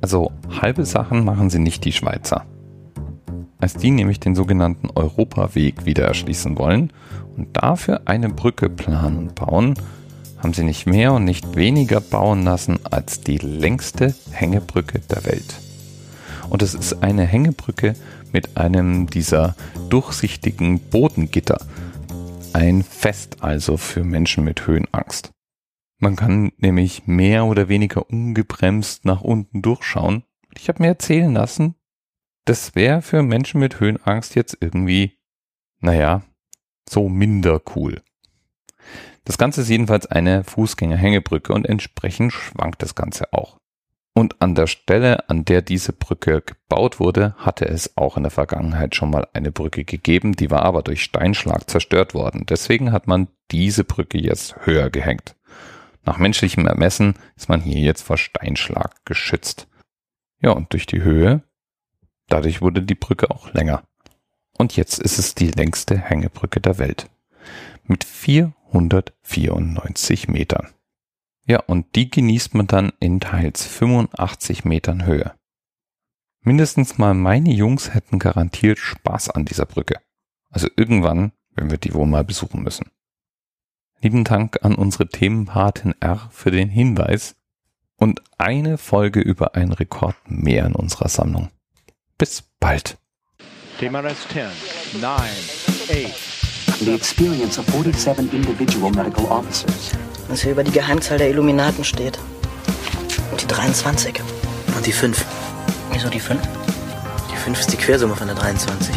Also halbe Sachen machen sie nicht die Schweizer. Als die nämlich den sogenannten Europaweg wieder erschließen wollen und dafür eine Brücke planen und bauen, haben sie nicht mehr und nicht weniger bauen lassen als die längste Hängebrücke der Welt. Und es ist eine Hängebrücke mit einem dieser durchsichtigen Bodengitter. Ein Fest also für Menschen mit Höhenangst. Man kann nämlich mehr oder weniger ungebremst nach unten durchschauen. Ich habe mir erzählen lassen, das wäre für Menschen mit Höhenangst jetzt irgendwie, naja, so minder cool. Das Ganze ist jedenfalls eine Fußgängerhängebrücke und entsprechend schwankt das Ganze auch. Und an der Stelle, an der diese Brücke gebaut wurde, hatte es auch in der Vergangenheit schon mal eine Brücke gegeben, die war aber durch Steinschlag zerstört worden. Deswegen hat man diese Brücke jetzt höher gehängt. Nach menschlichem Ermessen ist man hier jetzt vor Steinschlag geschützt. Ja, und durch die Höhe, dadurch wurde die Brücke auch länger. Und jetzt ist es die längste Hängebrücke der Welt. Mit 494 Metern. Ja, und die genießt man dann in teils 85 Metern Höhe. Mindestens mal meine Jungs hätten garantiert Spaß an dieser Brücke. Also irgendwann, wenn wir die wohl mal besuchen müssen. Lieben Dank an unsere Themenpatin R für den Hinweis und eine Folge über einen Rekord mehr in unserer Sammlung. Bis bald. TMRS 10, 9, 8. The experience of 47 individual medical officers. Was hier über die Geheimzahl der Illuminaten steht. Und die 23. Und die 5. Wieso die 5? Die 5 ist die Quersumme von der 23.